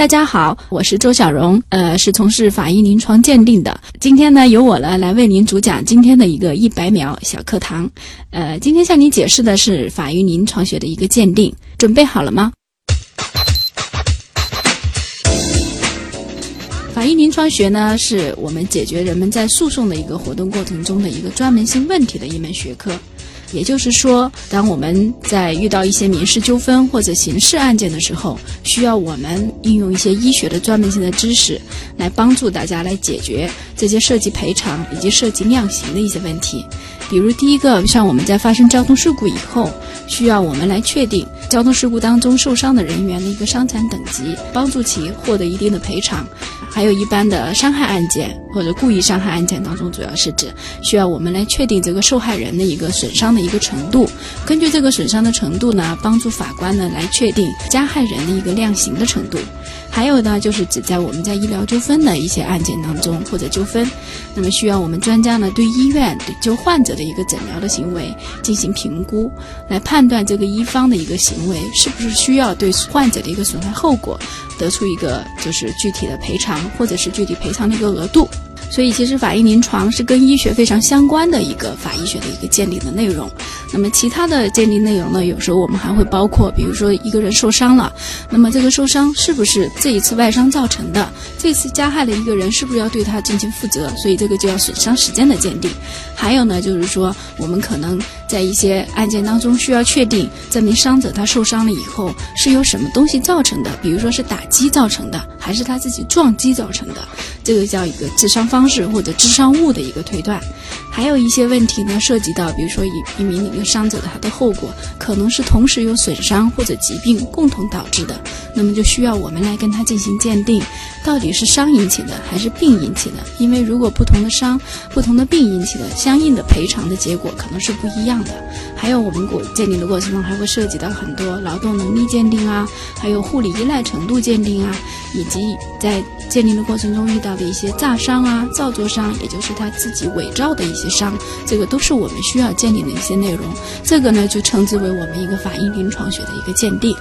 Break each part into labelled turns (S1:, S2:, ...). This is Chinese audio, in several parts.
S1: 大家好，我是周小荣，呃，是从事法医临床鉴定的。今天呢，由我呢来为您主讲今天的一个一百秒小课堂。呃，今天向您解释的是法医临床学的一个鉴定，准备好了吗？法医临床学呢，是我们解决人们在诉讼的一个活动过程中的一个专门性问题的一门学科。也就是说，当我们在遇到一些民事纠纷或者刑事案件的时候，需要我们应用一些医学的专门性的知识，来帮助大家来解决这些涉及赔偿以及涉及量刑的一些问题。比如，第一个，像我们在发生交通事故以后，需要我们来确定交通事故当中受伤的人员的一个伤残等级，帮助其获得一定的赔偿。还有一般的伤害案件或者故意伤害案件当中，主要是指需要我们来确定这个受害人的一个损伤的一个程度，根据这个损伤的程度呢，帮助法官呢来确定加害人的一个量刑的程度。还有呢，就是指在我们在医疗纠纷的一些案件当中或者纠纷，那么需要我们专家呢对医院对就患者的一个诊疗的行为进行评估，来判断这个一方的一个行为是不是需要对患者的一个损害后果。得出一个就是具体的赔偿，或者是具体赔偿的一个额度。所以，其实法医临床是跟医学非常相关的一个法医学的一个鉴定的内容。那么，其他的鉴定内容呢？有时候我们还会包括，比如说一个人受伤了，那么这个受伤是不是这一次外伤造成的？这次加害的一个人是不是要对他进行负责？所以，这个就要损伤时间的鉴定。还有呢，就是说我们可能在一些案件当中需要确定这名伤者他受伤了以后是由什么东西造成的，比如说是打击造成的，还是他自己撞击造成的？这个叫一个致伤方式或者致伤物的一个推断，还有一些问题呢，涉及到比如说一一名那个伤者的他的后果，可能是同时有损伤或者疾病共同导致的，那么就需要我们来跟他进行鉴定，到底是伤引起的还是病引起的？因为如果不同的伤、不同的病引起的，相应的赔偿的结果可能是不一样的。还有我们过鉴定的过程中，还会涉及到很多劳动能力鉴定啊，还有护理依赖程度鉴定啊，以及在鉴定的过程中遇到。的一些炸伤啊、造作伤，也就是他自己伪造的一些伤，这个都是我们需要鉴定的一些内容。这个呢，就称之为我们一个法医临床学的一个鉴定。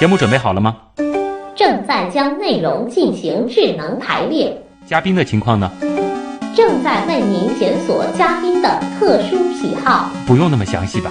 S2: 节目准备好了吗？
S3: 正在将内容进行智能排列。
S2: 嘉宾的情况呢？
S3: 正在为您检索嘉宾的特殊喜好，
S2: 不用那么详细吧？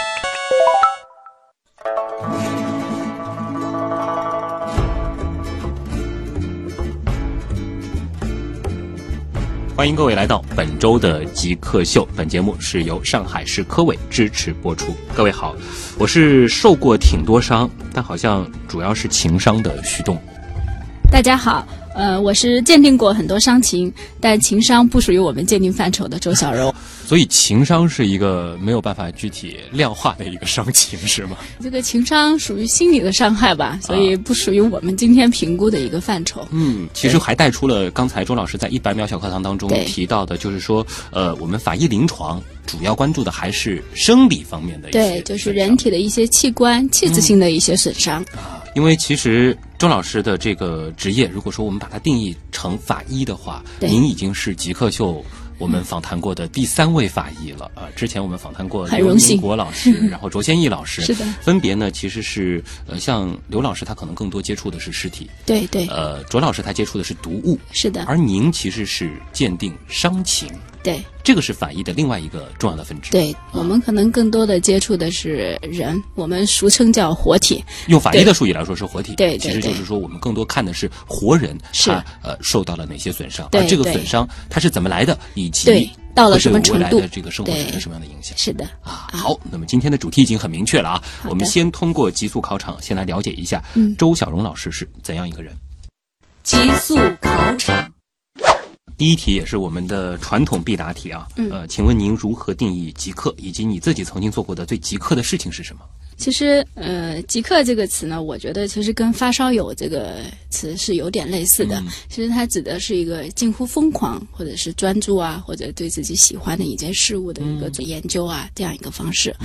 S2: 欢迎各位来到本周的极客秀。本节目是由上海市科委支持播出。各位好，我是受过挺多伤，但好像主要是情商的徐栋。
S1: 大家好。呃，我是鉴定过很多伤情，但情商不属于我们鉴定范畴的周小柔。
S2: 所以情商是一个没有办法具体量化的一个伤情，是吗？
S1: 这个情商属于心理的伤害吧，所以不属于我们今天评估的一个范畴。
S2: 嗯，其实还带出了刚才周老师在一百秒小课堂当中提到的，就是说，呃，我们法医临床主要关注的还是生理方面的一些，
S1: 对，就是人体的一些器官器质性的一些损伤啊。
S2: 因为其实周老师的这个职业，如果说我们把它定义成法医的话，您已经是极客秀我们访谈过的第三位法医了啊！之前我们访谈过刘明国老 师，然后卓先义老师，
S1: 是的，
S2: 分别呢其实是呃，像刘老师他可能更多接触的是尸体，
S1: 对对，
S2: 呃，卓老师他接触的是毒物，
S1: 是的，
S2: 而您其实是鉴定伤情。
S1: 对，
S2: 这个是法医的另外一个重要的分支。
S1: 对我们可能更多的接触的是人，我们俗称叫活体。
S2: 用法医的术语来说是活体。
S1: 对，
S2: 其实就是说我们更多看的是活人，
S1: 他
S2: 呃受到了哪些损伤，
S1: 而
S2: 这个损伤它是怎么来的，以及
S1: 到了什么程度，
S2: 这个生活产生什么样的影响。
S1: 是的
S2: 啊，好，那么今天的主题已经很明确了啊，我们先通过极速考场先来了解一下周小荣老师是怎样一个人。
S1: 极速考场。
S2: 第一题也是我们的传统必答题啊，呃，请问您如何定义极客，以及你自己曾经做过的最极客的事情是什么？
S1: 其实，呃，极客这个词呢，我觉得其实跟发烧友这个词是有点类似的。其实它指的是一个近乎疯狂，或者是专注啊，或者对自己喜欢的一件事物的一个研究啊，这样一个方式。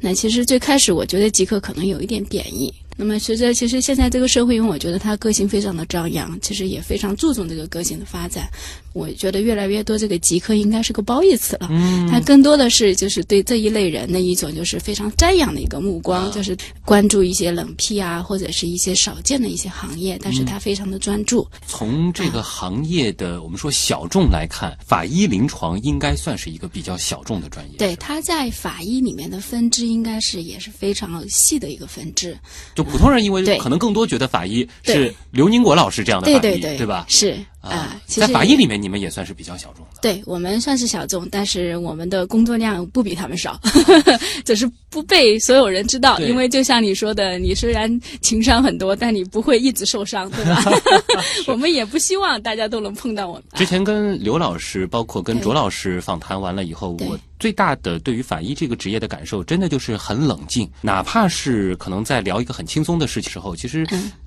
S1: 那其实最开始，我觉得极客可能有一点贬义。那么随着其实现在这个社会，因为我觉得他个性非常的张扬，其实也非常注重这个个性的发展。我觉得越来越多这个极客应该是个褒义词了。嗯，它更多的是就是对这一类人的一种就是非常瞻仰的一个目光，就是关注一些冷僻啊或者是一些少见的一些行业，但是他非常的专注。
S2: 从这个行业的我们说小众来看，法医临床应该算是一个比较小众的专业。
S1: 对，它在法医里面的分支应该是也是非常细的一个分支。
S2: 普通人因为可能更多觉得法医是刘宁国老师这样的法医，
S1: 对
S2: 吧？
S1: 是啊，
S2: 在法医里面，你们也算是比较小众的。
S1: 对我们算是小众，但是我们的工作量不比他们少，只是不被所有人知道。因为就像你说的，你虽然情商很多，但你不会一直受伤，对吧？我们也不希望大家都能碰到我们。
S2: 之前跟刘老师，包括跟卓老师访谈完了以后，我。最大的对于法医这个职业的感受，真的就是很冷静。哪怕是可能在聊一个很轻松的事情时候，其实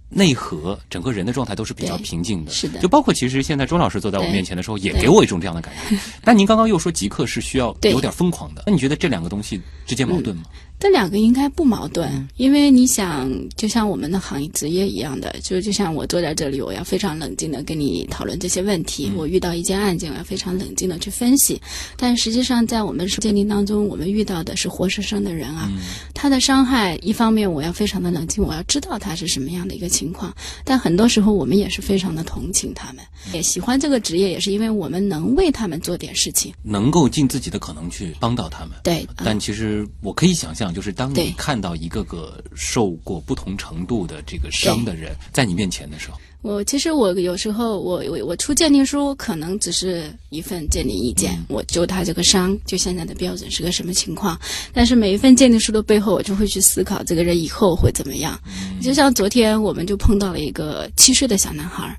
S2: 内核整个人的状态都是比较平静的。
S1: 是的，
S2: 就包括其实现在钟老师坐在我面前的时候，也给我一种这样的感觉。但您刚刚又说极客是需要有点疯狂的，那你觉得这两个东西之间矛盾吗？
S1: 这两个应该不矛盾，因为你想，就像我们的行业职业一样的，就就像我坐在这里，我要非常冷静的跟你讨论这些问题。我遇到一件案件，我要非常冷静的去分析。但实际上，在我们鉴定当中，我们遇到的是活生生的人啊，他的伤害，一方面我要非常的冷静，我要知道他是什么样的一个情况。但很多时候，我们也是非常的同情他们，也喜欢这个职业，也是因为我们能为他们做点事情，
S2: 能够尽自己的可能去帮到他们。
S1: 对，
S2: 但其实我可以想象。就是当你看到一个个受过不同程度的这个伤的人在你面前的时候，
S1: 我其实我有时候我我我出鉴定书可能只是一份鉴定意见，我就他这个伤就现在的标准是个什么情况，但是每一份鉴定书的背后，我就会去思考这个人以后会怎么样。就像昨天我们就碰到了一个七岁的小男孩，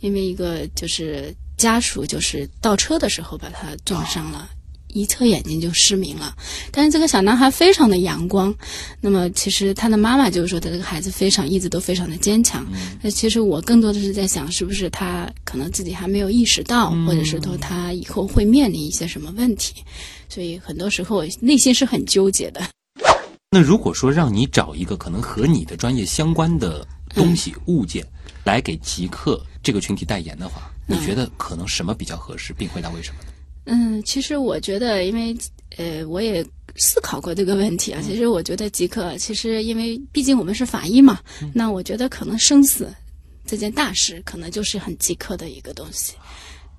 S1: 因为一个就是家属就是倒车的时候把他撞伤了。一侧眼睛就失明了，但是这个小男孩非常的阳光。那么其实他的妈妈就是说，他这个孩子非常一直都非常的坚强。那其实我更多的是在想，是不是他可能自己还没有意识到，或者是说他以后会面临一些什么问题。所以很多时候内心是很纠结的。
S2: 那如果说让你找一个可能和你的专业相关的东西物件来给极客这个群体代言的话，你觉得可能什么比较合适，并回答为什么呢？
S1: 嗯，其实我觉得，因为呃，我也思考过这个问题啊。其实我觉得即刻，其实因为毕竟我们是法医嘛，那我觉得可能生死这件大事，可能就是很即刻的一个东西。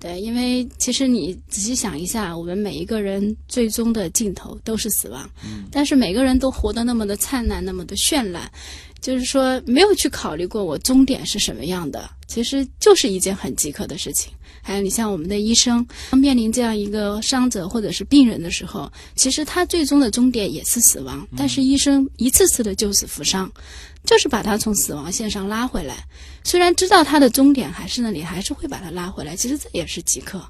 S1: 对，因为其实你仔细想一下，我们每一个人最终的尽头都是死亡，但是每个人都活得那么的灿烂，那么的绚烂，就是说没有去考虑过我终点是什么样的，其实就是一件很即刻的事情。还有你像我们的医生，当面临这样一个伤者或者是病人的时候，其实他最终的终点也是死亡。但是医生一次次的救死扶伤，就是把他从死亡线上拉回来。虽然知道他的终点还是那里，还是会把他拉回来。其实这也是极客。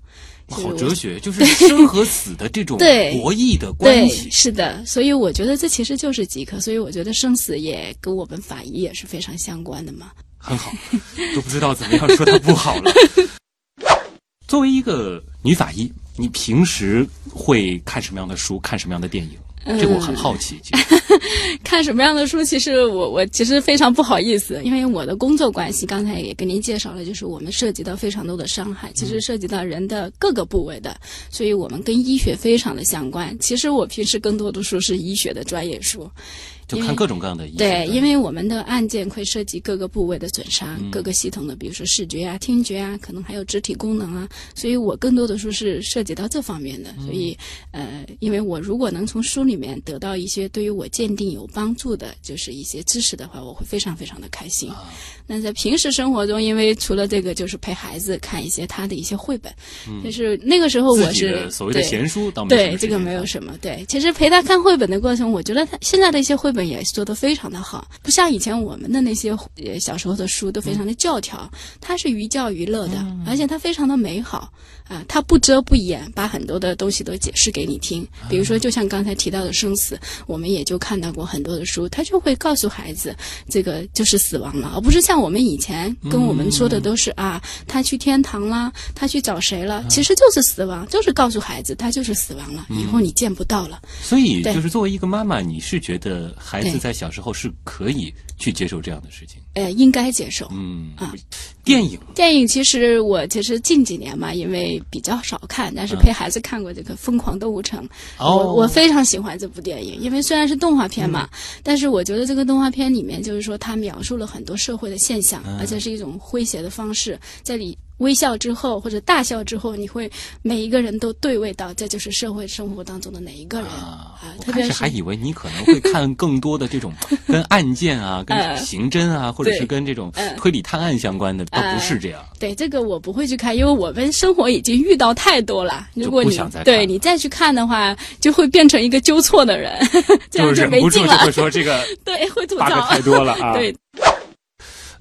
S2: 好哲学，就是生和死的这种 博弈的关系。
S1: 是的，所以我觉得这其实就是极客。所以我觉得生死也跟我们法医也是非常相关的嘛。
S2: 很好，都不知道怎么样说他不好了。作为一个女法医，你平时会看什么样的书？看什么样的电影？这个我很好奇。
S1: 看什么样的书？其实我我其实非常不好意思，因为我的工作关系，刚才也跟您介绍了，就是我们涉及到非常多的伤害，其实涉及到人的各个部位的，所以我们跟医学非常的相关。其实我平时更多的书是医学的专业书。
S2: 就看各种各样的
S1: 对，因为我们的案件会涉及各个部位的损伤，各个系统的，比如说视觉啊、听觉啊，可能还有肢体功能啊，所以我更多的说是涉及到这方面的。所以，呃，因为我如果能从书里面得到一些对于我鉴定有帮助的，就是一些知识的话，我会非常非常的开心。那在平时生活中，因为除了这个，就是陪孩子看一些他的一些绘本，就是那个时候我是
S2: 所谓的闲书，
S1: 对这个没有什么。对，其实陪他看绘本的过程，我觉得他现在的一些绘本也做得非常的好，不像以前我们的那些呃小时候的书都非常的教条，它是寓教于乐的，而且它非常的美好啊，他不遮不掩，把很多的东西都解释给你听。比如说，就像刚才提到的生死，我们也就看到过很多的书，他就会告诉孩子，这个就是死亡了，而不是像我们以前跟我们说的都是啊，他去天堂啦，他去找谁了，其实就是死亡，就是告诉孩子他就是死亡了，以后你见不到了。
S2: 所以，就是作为一个妈妈，你是觉得孩子在小时候是可以去接受这样的事情？
S1: 呃，应该接受。
S2: 嗯啊，电影，
S1: 电影其实我其实近几年嘛，因为比较少看，但是陪孩子看过这个《疯狂动物城》，我我非常喜欢这部电影，因为虽然是动画片嘛，但是我觉得这个动画片里面就是说它描述了很多社会的现象，而且是一种诙谐的方式，在里。微笑之后或者大笑之后，你会每一个人都对位到，这就是社会生活当中的哪一个人啊？特别
S2: 是还以为你可能会看更多的这种 跟案件啊、跟刑侦啊，或者是跟这种推理探案相关的，倒不是这样。
S1: 对这个我不会去看，因为我们生活已经遇到太多了。如果你对你再去看的话，就会变成一个纠错的人，这样
S2: 就
S1: 没劲
S2: 了。会说这个
S1: 对会吐槽
S2: 太多了啊。
S1: 对。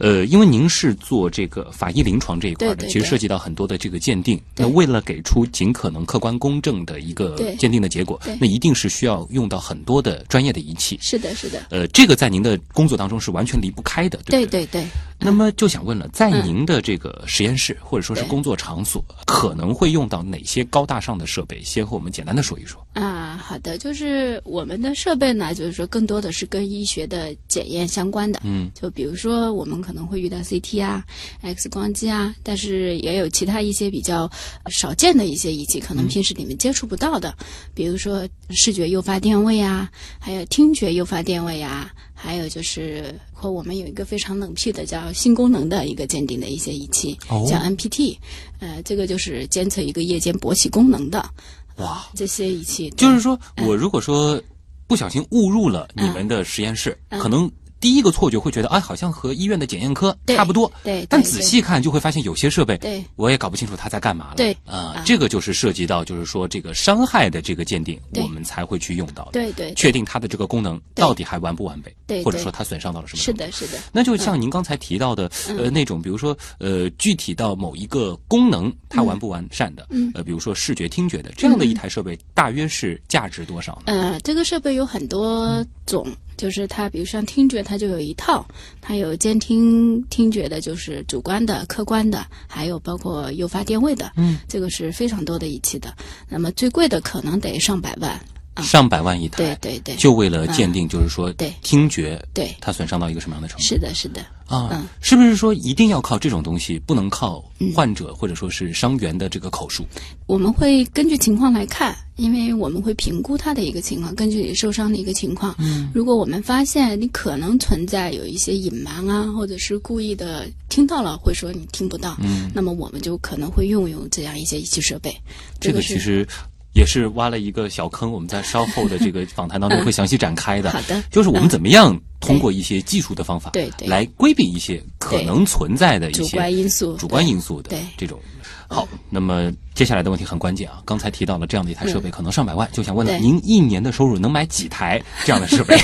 S2: 呃，因为您是做这个法医临床这一块的，其实涉及到很多的这个鉴定。那为了给出尽可能客观公正的一个鉴定的结果，那一定是需要用到很多的专业的仪器。
S1: 是的，是的。
S2: 呃，这个在您的工作当中是完全离不开的，对对
S1: 对。
S2: 那么就想问了，在您的这个实验室或者说是工作场所，可能会用到哪些高大上的设备？先和我们简单的说一说。
S1: 啊，好的，就是我们的设备呢，就是说更多的是跟医学的检验相关的。嗯，就比如说我们可能会遇到 CT 啊、X 光机啊，但是也有其他一些比较少见的一些仪器，可能平时你们接触不到的，比如说视觉诱发电位啊，还有听觉诱发电位啊。还有就是和我们有一个非常冷僻的叫性功能的一个鉴定的一些仪器，叫 NPT，呃，这个就是监测一个夜间勃起功能的。哇，这些仪器
S2: 就是说我如果说不小心误入了你们的实验室，可能。第一个错觉会觉得，哎，好像和医院的检验科差不多。
S1: 对，
S2: 但仔细看就会发现有些设备，
S1: 对，
S2: 我也搞不清楚它在干嘛了。
S1: 对，
S2: 啊，这个就是涉及到，就是说这个伤害的这个鉴定，我们才会去用到的。
S1: 对对，
S2: 确定它的这个功能到底还完不完备，
S1: 对，
S2: 或者说它损伤到了什么？
S1: 是的，是的。
S2: 那就像您刚才提到的，呃，那种比如说，呃，具体到某一个功能它完不完善的，呃，比如说视觉、听觉的这样的一台设备，大约是价值多少呢？
S1: 呃，这个设备有很多种。就是它，比如像听觉，它就有一套，它有监听听觉的，就是主观的、客观的，还有包括诱发电位的，嗯，这个是非常多的仪器的。那么最贵的可能得上百万。
S2: 上百万一台，
S1: 对对对，
S2: 就为了鉴定，就是说，
S1: 对
S2: 听觉，
S1: 对
S2: 它损伤到一个什么样的程度？
S1: 是的，是的，
S2: 啊，是不是说一定要靠这种东西，不能靠患者或者说是伤员的这个口述？
S1: 我们会根据情况来看，因为我们会评估他的一个情况，根据你受伤的一个情况。嗯，如果我们发现你可能存在有一些隐瞒啊，或者是故意的听到了，会说你听不到，嗯，那么我们就可能会用用这样一些仪器设备。
S2: 这个其实。也是挖了一个小坑，我们在稍后的这个访谈当中 会详细展开的。
S1: 好的，
S2: 就是我们怎么样通过一些技术的方法，
S1: 对对，
S2: 来规避一些可能存在的一些
S1: 主观因素、
S2: 主观因素的这种。好，那么接下来的问题很关键啊！刚才提到了这样的一台设备可能上百万，就想问了，您一年的收入能买几台这样的设备？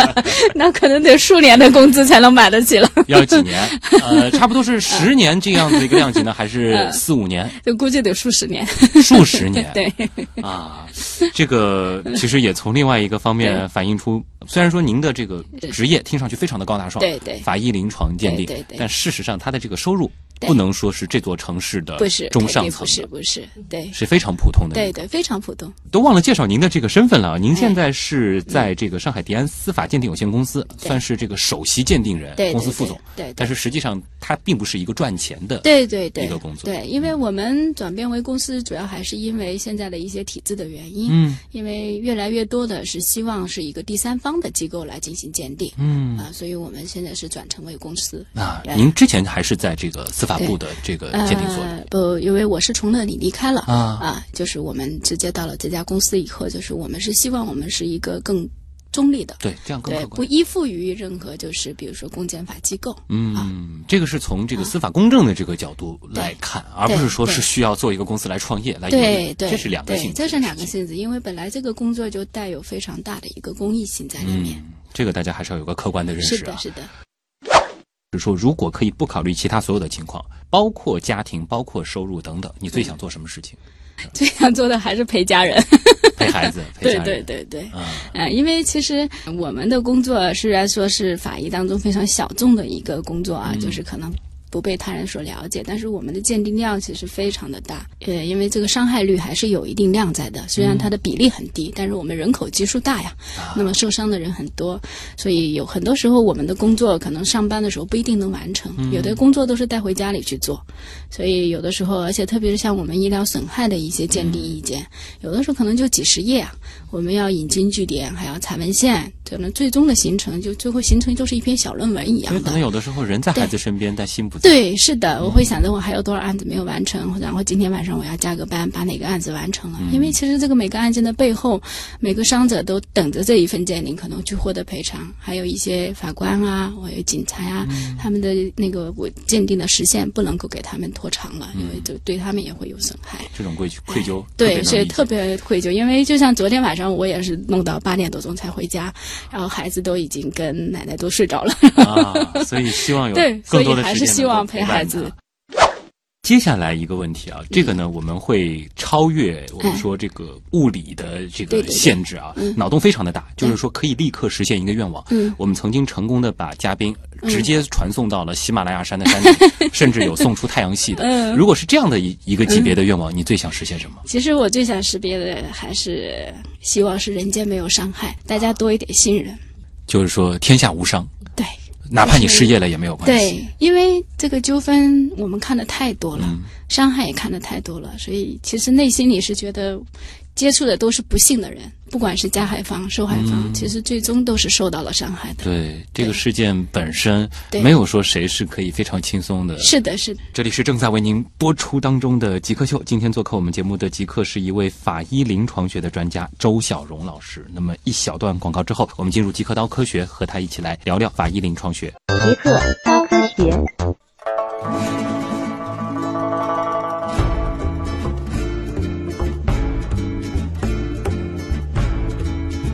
S1: 那可能得数年的工资才能买得起了。
S2: 要几年？呃，差不多是十年这样的一个量级呢，还是四五年？
S1: 就估计得数十年。
S2: 数十年？
S1: 对。
S2: 啊，这个其实也从另外一个方面反映出，虽然说您的这个职业听上去非常的高大上，
S1: 对对，
S2: 法医临床鉴定，
S1: 对对，
S2: 但事实上他的这个收入。不能说是这座城市的中上层，
S1: 不是不是，对，
S2: 是非常普通的，
S1: 对对，非常普通。
S2: 都忘了介绍您的这个身份了，您现在是在这个上海迪安司法鉴定有限公司，算是这个首席鉴定人，公司副总。
S1: 对，
S2: 但是实际上它并不是一个赚钱的，
S1: 对对对，
S2: 一个工作。
S1: 对，因为我们转变为公司，主要还是因为现在的一些体制的原因。嗯，因为越来越多的是希望是一个第三方的机构来进行鉴定。嗯啊，所以我们现在是转成为公司。
S2: 啊，您之前还是在这个司法部的这个。鉴定所
S1: 不，因为我是从那里离开了啊啊，就是我们直接到了这家公司以后，就是我们是希望我们是一个更中立的，
S2: 对，这样更
S1: 对，不依附于任何就是比如说公检法机构。
S2: 嗯，这个是从这个司法公正的这个角度来看，而不是说是需要做一个公司来创业来
S1: 对对，
S2: 这是两个性质，
S1: 这是两个性质，因为本来这个工作就带有非常大的一个公益性在里面。
S2: 这个大家还是要有个客观的认识
S1: 啊。是的，是的。
S2: 就是说，如果可以不考虑其他所有的情况，包括家庭、包括收入等等，你最想做什么事情？
S1: 最想做的还是陪家人。
S2: 陪孩子，陪
S1: 对对对对，呃，因为其实我们的工作虽然说是法医当中非常小众的一个工作啊，就是可能。不被他人所了解，但是我们的鉴定量其实非常的大，呃，因为这个伤害率还是有一定量在的。虽然它的比例很低，但是我们人口基数大呀，那么受伤的人很多，所以有很多时候我们的工作可能上班的时候不一定能完成，有的工作都是带回家里去做。所以有的时候，而且特别是像我们医疗损害的一些鉴定意见，有的时候可能就几十页啊，我们要引经据典，还要查文献，可能最终的形成就最后形成就是一篇小论文一样的。
S2: 可能有的时候人在孩子身边，但心不。
S1: 对，是的，我会想着我还有多少案子没有完成，然后今天晚上我要加个班，把哪个案子完成了。因为其实这个每个案件的背后，每个伤者都等着这一份鉴定，可能去获得赔偿。还有一些法官啊，还有警察呀，他们的那个我鉴定的时限不能够给他们拖长了，因为就对他们也会有损害。
S2: 这种愧愧疚，
S1: 对，所以特别愧疚。因为就像昨天晚上，我也是弄到八点多钟才回家，然后孩子都已经跟奶奶都睡着了。
S2: 啊，所以希望有 对，所以
S1: 还是希望陪。孩子，
S2: 接下来一个问题啊，这个呢，我们会超越我们说这个物理的这个限制啊，脑洞非常的大，就是说可以立刻实现一个愿望。嗯，我们曾经成功的把嘉宾直接传送到了喜马拉雅山的山顶，甚至有送出太阳系的。嗯，如果是这样的一一个级别的愿望，你最想实现什么？
S1: 其实我最想识别的还是希望是人间没有伤害，大家多一点信任，
S2: 就是说天下无伤。
S1: 对。
S2: 哪怕你失业了也没有关
S1: 系。对，因为这个纠纷我们看的太多了，伤害也看的太多了，所以其实内心里是觉得。接触的都是不幸的人，不管是加害方、受害方，其实最终都是受到了伤害的。
S2: 对这个事件本身，没有说谁是可以非常轻松的。
S1: 是的，是的。
S2: 这里是正在为您播出当中的《极客秀》，今天做客我们节目的极客是一位法医临床学的专家周小荣老师。那么一小段广告之后，我们进入极客刀科学，和他一起来聊聊法医临床学。
S3: 极客刀科学。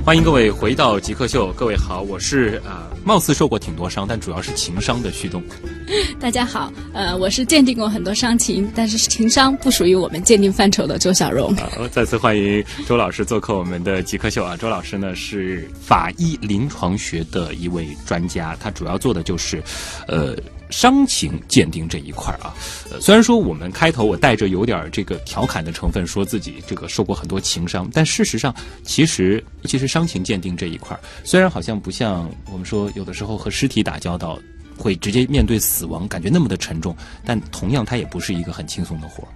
S2: 欢迎各位回到极客秀，各位好，我是呃，貌似受过挺多伤，但主要是情伤的旭东。
S1: 大家好，呃，我是鉴定过很多伤情，但是情伤不属于我们鉴定范畴的周小荣。
S2: 好，再次欢迎周老师做客我们的极客秀啊！周老师呢是法医临床学的一位专家，他主要做的就是，呃。伤情鉴定这一块儿啊，呃，虽然说我们开头我带着有点这个调侃的成分，说自己这个受过很多情伤，但事实上，其实其实伤情鉴定这一块儿，虽然好像不像我们说有的时候和尸体打交道会直接面对死亡，感觉那么的沉重，但同样它也不是一个很轻松的活。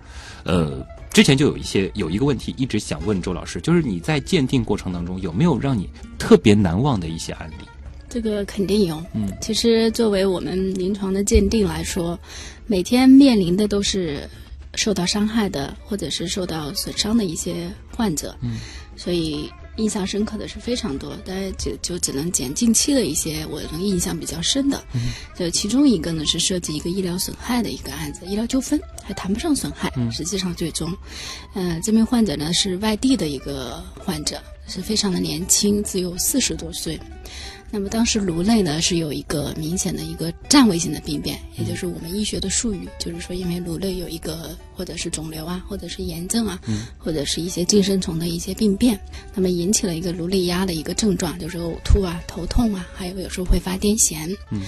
S2: 呃，之前就有一些有一个问题一直想问周老师，就是你在鉴定过程当中有没有让你特别难忘的一些案例？
S1: 这个肯定有。嗯，其实作为我们临床的鉴定来说，每天面临的都是受到伤害的或者是受到损伤的一些患者。嗯，所以印象深刻的是非常多，大家就就只能捡近期的一些我能印象比较深的。嗯，就其中一个呢是涉及一个医疗损害的一个案子，医疗纠纷还谈不上损害。嗯，实际上最终，嗯，这名患者呢是外地的一个患者，是非常的年轻，只有四十多岁。那么当时颅内呢是有一个明显的一个占位性的病变，也就是我们医学的术语，就是说因为颅内有一个或者是肿瘤啊，或者是炎症啊，或者是一些寄生虫的一些病变，那么引起了一个颅内压的一个症状，就是呕吐啊、头痛啊，还有有时候会发癫痫。嗯，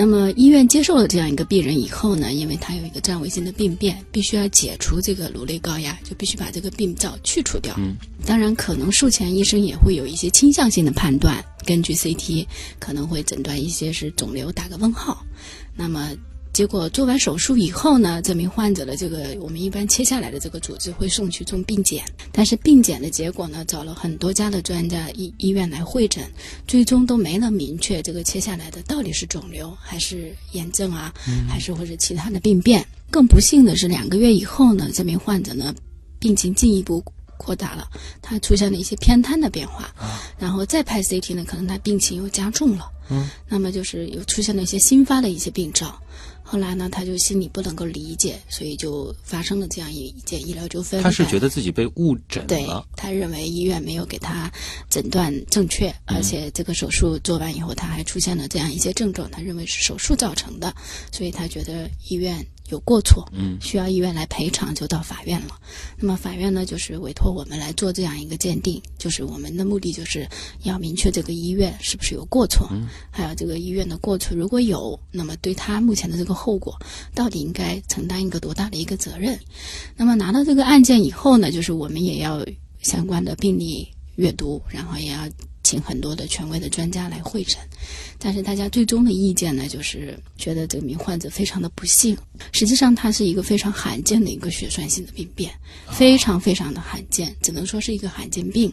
S1: 那么医院接受了这样一个病人以后呢，因为他有一个占位性的病变，必须要解除这个颅内高压，就必须把这个病灶去除掉。嗯，当然可能术前医生也会有一些倾向性的判断。根据 CT 可能会诊断一些是肿瘤，打个问号。那么结果做完手术以后呢，这名患者的这个我们一般切下来的这个组织会送去做病检，但是病检的结果呢，找了很多家的专家医医院来会诊，最终都没能明确这个切下来的到底是肿瘤还是炎症啊，还是或者其他的病变。更不幸的是，两个月以后呢，这名患者呢病情进一步。扩大了，他出现了一些偏瘫的变化，然后再拍 CT 呢，可能他病情又加重了，嗯，那么就是又出现了一些新发的一些病灶，后来呢，他就心里不能够理解，所以就发生了这样一件医疗纠纷。
S2: 他是觉得自己被误诊
S1: 了，对，他认为医院没有给他诊断正确，而且这个手术做完以后，他还出现了这样一些症状，他认为是手术造成的，所以他觉得医院。有过错，
S2: 嗯，
S1: 需要医院来赔偿，就到法院了。那么法院呢，就是委托我们来做这样一个鉴定，就是我们的目的就是要明确这个医院是不是有过错，
S2: 嗯，
S1: 还有这个医院的过错如果有，那么对他目前的这个后果，到底应该承担一个多大的一个责任？那么拿到这个案件以后呢，就是我们也要相关的病例阅读，然后也要。请很多的权威的专家来会诊，但是大家最终的意见呢，就是觉得这名患者非常的不幸。实际上，它是一个非常罕见的一个血栓性的病变，非常非常的罕见，只能说是一个罕见病。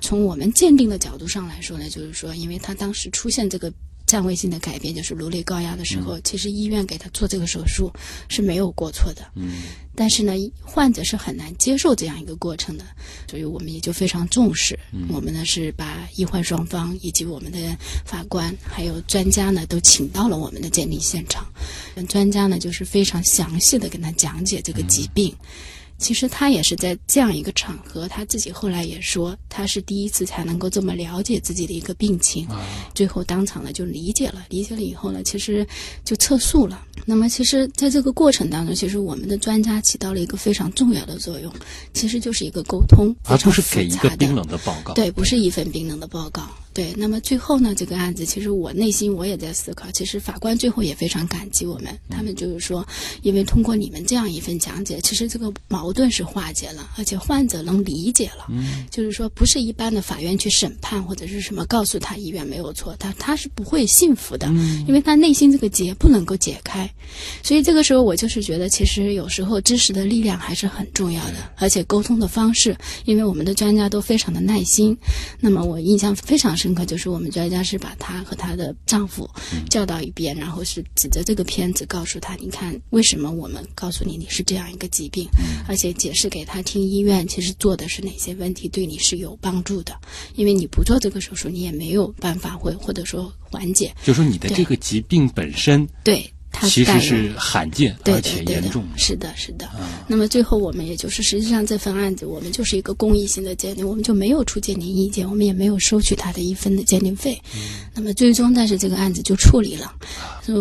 S1: 从我们鉴定的角度上来说呢，就是说，因为他当时出现这个。占位性的改变就是颅内高压的时候，其实医院给他做这个手术是没有过错的。
S2: 嗯，
S1: 但是呢，患者是很难接受这样一个过程的，所以我们也就非常重视。我们呢是把医患双方以及我们的法官还有专家呢都请到了我们的鉴定现场，专家呢就是非常详细的跟他讲解这个疾病。其实他也是在这样一个场合，他自己后来也说，他是第一次才能够这么了解自己的一个病情，最后当场呢就理解了，理解了以后呢，其实就撤诉了。那么，其实在这个过程当中，其实我们的专家起到了一个非常重要的作用，其实就是一个沟通，
S2: 而不是给一个冰冷的报告，
S1: 对，不是一份冰冷的报告。对，那么最后呢，这个案子其实我内心我也在思考，其实法官最后也非常感激我们，他们就是说，因为通过你们这样一份讲解，其实这个矛盾是化解了，而且患者能理解了，
S2: 嗯，
S1: 就是说不是一般的法院去审判或者是什么告诉他医院没有错，他他是不会信服的，
S2: 嗯，
S1: 因为他内心这个结不能够解开，所以这个时候我就是觉得，其实有时候知识的力量还是很重要的，而且沟通的方式，因为我们的专家都非常的耐心，那么我印象非常深。深刻就是我们专家是把她和她的丈夫叫到一边，然后是指着这个片子告诉她：“你看，为什么我们告诉你你是这样一个疾病，而且解释给她听，医院其实做的是哪些问题对你是有帮助的？因为你不做这个手术，你也没有办法会或者说缓解。
S2: 就说你的这个疾病本身
S1: 对。”
S2: 其实是罕见而且严重，
S1: 是的，是的。那么最后我们也就是，实际上这份案子我们就是一个公益性的鉴定，我们就没有出鉴定意见，我们也没有收取他的一分的鉴定费。那么最终，但是这个案子就处理了。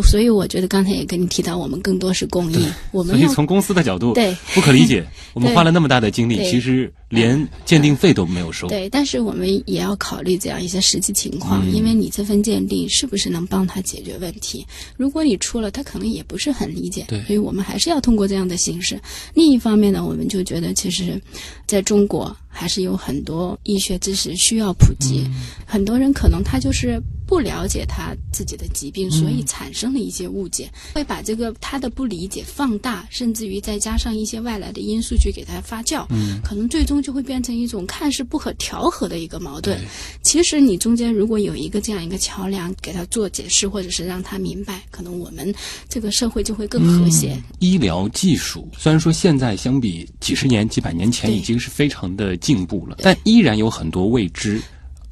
S1: 所以我觉得刚才也跟你提到，我们更多是公益。我们
S2: 所以从公司的角度，
S1: 对
S2: 不可理解，我们花了那么大的精力，其实连鉴定费都没有收。
S1: 对，但是我们也要考虑这样一些实际情况，因为你这份鉴定是不是能帮他解决问题？如果你出了，他可能也不是很理解。
S2: 对，
S1: 所以我们还是要通过这样的形式。另一方面呢，我们就觉得其实，在中国。还是有很多医学知识需要普及，很多人可能他就是不了解他自己的疾病，所以产生了一些误解，会把这个他的不理解放大，甚至于再加上一些外来的因素去给他发酵，可能最终就会变成一种看似不可调和的一个矛盾。其实你中间如果有一个这样一个桥梁给他做解释，或者是让他明白，可能我们这个社会就会更和谐。
S2: 医疗技术虽然说现在相比几十年、几百年前已经是非常的。进步了，但依然有很多未知，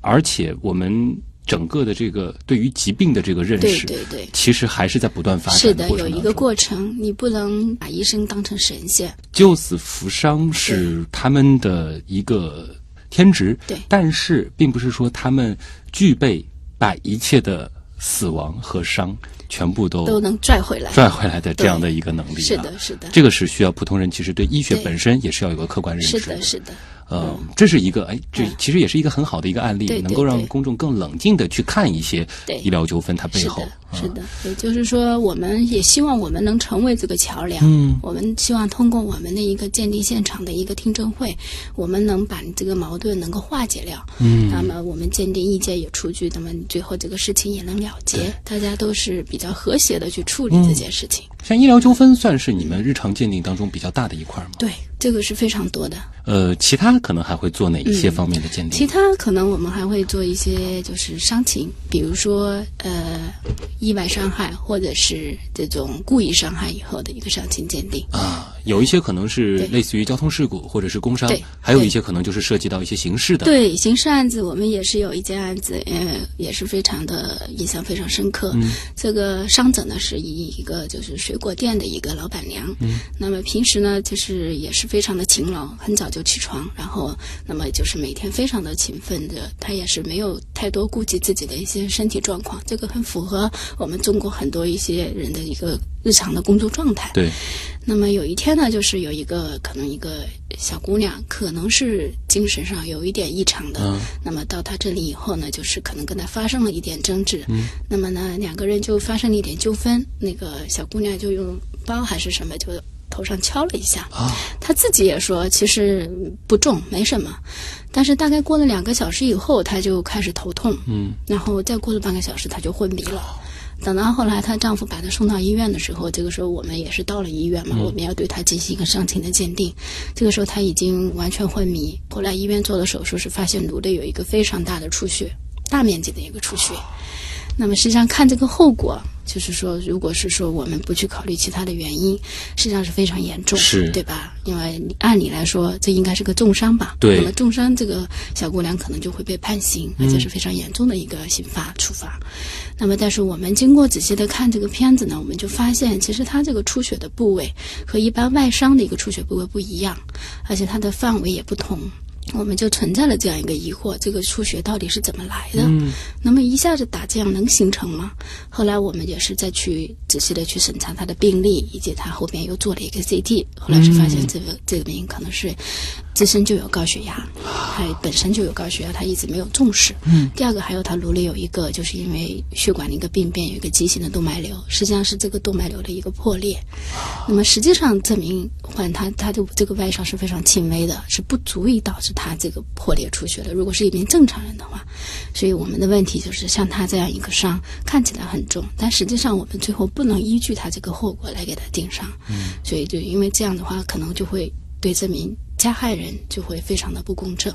S2: 而且我们整个的这个对于疾病的这个认识，
S1: 对对对，
S2: 其实还是在不断发展。
S1: 是的，有一个过程，你不能把医生当成神仙。
S2: 救死扶伤是他们的一个天职，
S1: 对，
S2: 但是并不是说他们具备把一切的死亡和伤。全部都
S1: 都能拽回来，
S2: 拽回来的这样的一个能力，
S1: 是的，是的，
S2: 这个是需要普通人其实对医学本身也是要有个客观认
S1: 识，是的，是的。
S2: 呃，这是一个哎，这其实也是一个很好的一个案例，能够让公众更冷静的去看一些医疗纠纷它背后。
S1: 是的，也就是说，我们也希望我们能成为这个桥梁。
S2: 嗯，
S1: 我们希望通过我们的一个鉴定现场的一个听证会，我们能把这个矛盾能够化解掉。
S2: 嗯，
S1: 那么我们鉴定意见也出具，那么最后这个事情也能了结，大家都是比较和谐的去处理这件事情。
S2: 像医疗纠纷算是你们日常鉴定当中比较大的一块吗？
S1: 对，这个是非常多的。
S2: 呃，其他可能还会做哪一些方面的鉴定？
S1: 其他可能我们还会做一些就是伤情，比如说呃意外伤害或者是这种故意伤害以后的一个伤情鉴定
S2: 啊。有一些可能是类似于交通事故或者是工伤，还有一些可能就是涉及到一些刑事的。
S1: 对刑事案子，我们也是有一件案子，呃，也是非常的印象非常深刻。
S2: 嗯，
S1: 这个伤者呢是一一个就是水果店的一个老板娘。
S2: 嗯，
S1: 那么平时呢就是也是非常的勤劳，很早就起床，然后那么就是每天非常的勤奋的，她也是没有太多顾及自己的一些身体状况，这个很符合我们中国很多一些人的一个。日常的工作状态。
S2: 对。
S1: 那么有一天呢，就是有一个可能一个小姑娘，可能是精神上有一点异常的。
S2: 嗯。
S1: 那么到他这里以后呢，就是可能跟他发生了一点争执。
S2: 嗯。
S1: 那么呢，两个人就发生了一点纠纷。那个小姑娘就用包还是什么，就头上敲了一下。
S2: 啊。
S1: 她自己也说，其实不重，没什么。但是大概过了两个小时以后，她就开始头痛。
S2: 嗯。
S1: 然后再过了半个小时，她就昏迷了。等到后来，她丈夫把她送到医院的时候，这个时候我们也是到了医院嘛，我们要对她进行一个伤情的鉴定。这个时候她已经完全昏迷。后来医院做的手术，是发现颅内有一个非常大的出血，大面积的一个出血。那么实际上看这个后果，就是说，如果是说我们不去考虑其他的原因，实际上是非常严重，
S2: 是
S1: 对吧？因为按理来说，这应该是个重伤吧？
S2: 对。
S1: 那么重伤，这个小姑娘可能就会被判刑，而且是非常严重的一个刑罚处罚。那么，但是我们经过仔细的看这个片子呢，我们就发现，其实她这个出血的部位和一般外伤的一个出血部位不一样，而且它的范围也不同。我们就存在了这样一个疑惑：这个出血到底是怎么来的？
S2: 嗯，
S1: 那么一下子打这样能形成吗？后来我们也是再去仔细的去审查他的病历，以及他后边又做了一个 CT，后来是发现这个这个病可能是自身就有高血压，他本身就有高血压，他一直没有重视。
S2: 嗯，
S1: 第二个还有他颅内有一个，就是因为血管的一个病变，有一个畸形的动脉瘤，实际上是这个动脉瘤的一个破裂。那么实际上证明患他他的这个外伤是非常轻微的，是不足以导致他这个破裂出血的。如果是一名正常人的话，所以我们的问题就是像他这样一个伤看起来很重，但实际上我们最后不能依据他这个后果来给他定伤。
S2: 嗯，
S1: 所以就因为这样的话，可能就会对这名加害人就会非常的不公正。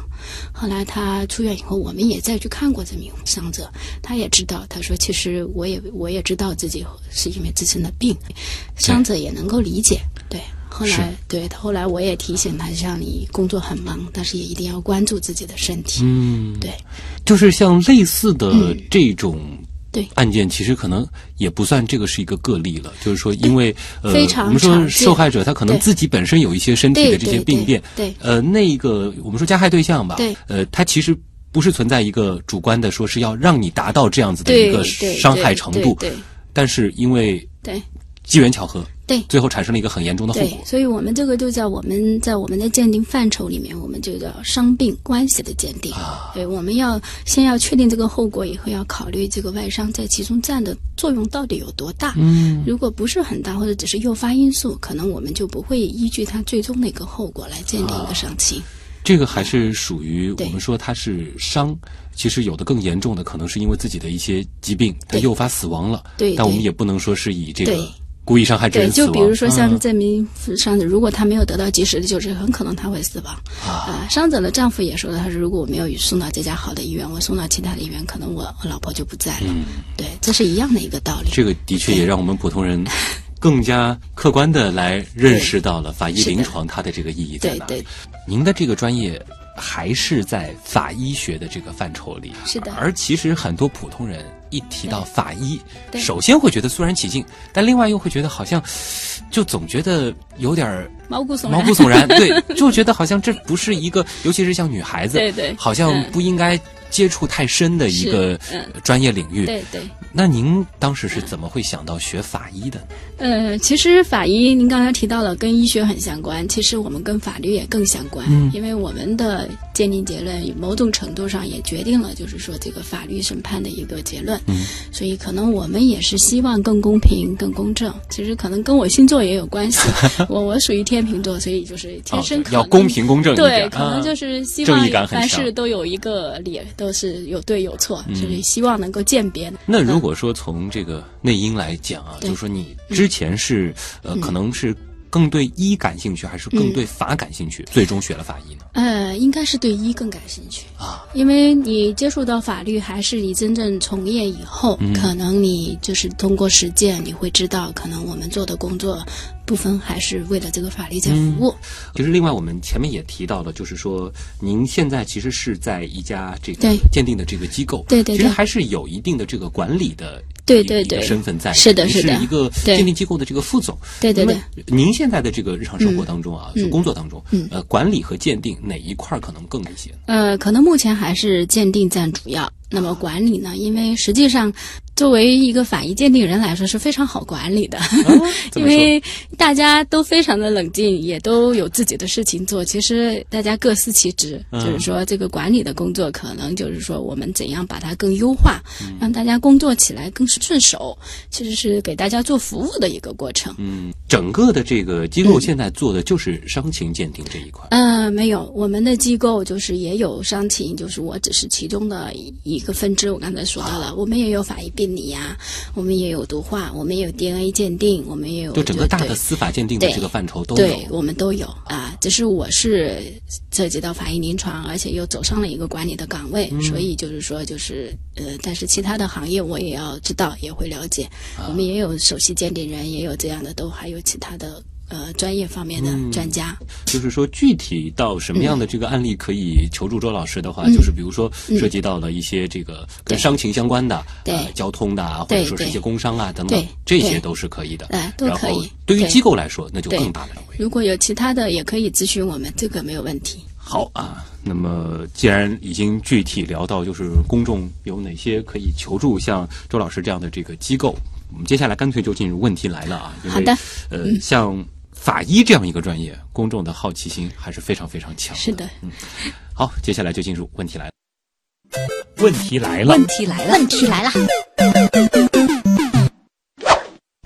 S1: 后来他出院以后，我们也再去看过这名伤者，他也知道，他说其实我也我也知道自己是因为自身的病，伤者也能够理解，对。后来，对，后来我也提醒他，像你工作很忙，但是也一定要关注自己的身体。
S2: 嗯，
S1: 对，
S2: 就是像类似的这种
S1: 对。
S2: 案件，其实可能也不算这个是一个个例了。就是说，因为呃，
S1: 我
S2: 们说受害者他可能自己本身有一些身体的这些病变，
S1: 对，
S2: 呃，那一个我们说加害对象吧，
S1: 对，
S2: 呃，他其实不是存在一个主观的说是要让你达到这样子的一个伤害程度，
S1: 对，
S2: 但是因为
S1: 对。
S2: 机缘巧合。
S1: 对，
S2: 最后产生了一个很严重的后果。
S1: 所以，我们这个就叫我们在我们的鉴定范畴里面，我们就叫伤病关系的鉴定。对，我们要先要确定这个后果，以后要考虑这个外伤在其中占的作用到底有多大。
S2: 嗯，
S1: 如果不是很大，或者只是诱发因素，可能我们就不会依据它最终的一个后果来鉴定一个伤情。
S2: 这个还是属于我们说它是伤，其实有的更严重的，可能是因为自己的一些疾病，它诱发死亡了。
S1: 对，
S2: 但我们也不能说是以这个。故意伤害致人
S1: 死亡。对，就比如说像这名伤者，如果他没有得到及时的救治，很可能他会死亡。啊，伤者的丈夫也说了，他说如果我没有送到这家好的医院，我送到其他的医院，可能我我老婆就不在了。
S2: 嗯，
S1: 对，这是一样的一个道理。
S2: 这个的确也让我们普通人更加客观的来认识到了法医临床它的这个意义在哪。
S1: 对对，
S2: 您的这个专业还是在法医学的这个范畴里。
S1: 是的。
S2: 而其实很多普通人。一提到法医，首先会觉得肃然起敬，但另外又会觉得好像，就总觉得有点
S1: 毛骨悚
S2: 毛骨悚然。对，就觉得好像这不是一个，尤其是像女孩子，
S1: 对对，
S2: 好像不应该接触太深的一个专业领域。
S1: 对对。
S2: 那您当时是怎么会想到学法医的？
S1: 呃，其实法医您刚才提到了跟医学很相关，其实我们跟法律也更相关，
S2: 嗯，
S1: 因为我们的鉴定结论某种程度上也决定了，就是说这个法律审判的一个结论，
S2: 嗯，
S1: 所以可能我们也是希望更公平、更公正。其实可能跟我星座也有关系，我我属于天秤座，所以就是天生
S2: 要公平公正，
S1: 对，可能就是希望
S2: 凡
S1: 事都有一个理，都是有对有错，所以希望能够鉴别。
S2: 那如果说从这个内因来讲啊，就是说你之前是呃，可能是更对医感兴趣，还是更对法感兴趣？最终学了法医呢？
S1: 呃，应该是对医更感兴趣
S2: 啊，
S1: 因为你接触到法律，还是你真正从业以后，可能你就是通过实践，你会知道，可能我们做的工作。部分还是为了这个法律在服务。
S2: 其实，另外我们前面也提到了，就是说，您现在其实是在一家这个鉴定的这个机构，
S1: 对对，
S2: 其实还是有一定的这个管理的
S1: 对对对
S2: 身份在，
S1: 是的，是
S2: 的，一个鉴定机构的这个副总。
S1: 对对对。
S2: 您现在的这个日常生活当中啊，
S1: 就
S2: 工作当中，呃，管理和鉴定哪一块可能更一些？
S1: 呃，可能目前还是鉴定占主要。那么管理呢？因为实际上。作为一个法医鉴定人来说是非常好管理的，因为大家都非常的冷静，也都有自己的事情做。其实大家各司其职，就是说这个管理的工作可能就是说我们怎样把它更优化，让大家工作起来更是顺手，其实是给大家做服务的一个过程。
S2: 嗯，整个的这个机构现在做的就是伤情鉴定这一块。
S1: 呃，没有，我们的机构就是也有伤情，就是我只是其中的一个分支。我刚才说到了，我们也有法医病。理呀，我们也有毒化，我们也有 DNA 鉴定，我们也有
S2: 就整个大的司法鉴定的这个范畴都有，
S1: 对，我们都有啊。只是我是涉及到法医临床，而且又走上了一个管理的岗位，所以就是说，就是呃，但是其他的行业我也要知道，也会了解。我们也有首席鉴定人，也有这样的，都还有其他的。呃，专业方面的专家，
S2: 就是说具体到什么样的这个案例可以求助周老师的话，就是比如说涉及到了一些这个跟伤情相关的，
S1: 对
S2: 交通的啊，或者说是一些工伤啊等等，这些都是可以的。
S1: 哎，都可以。
S2: 对于机构来说，那就更大了。
S1: 如果有其他的，也可以咨询我们，这个没有问题。
S2: 好啊，那么既然已经具体聊到，就是公众有哪些可以求助像周老师这样的这个机构，我们接下来干脆就进入问题来了啊。
S1: 好的，
S2: 呃，像。法医这样一个专业，公众的好奇心还是非常非常强。
S1: 是的，
S2: 嗯，好，接下来就进入问题来了。问题来了，
S1: 问题来了，问题来了。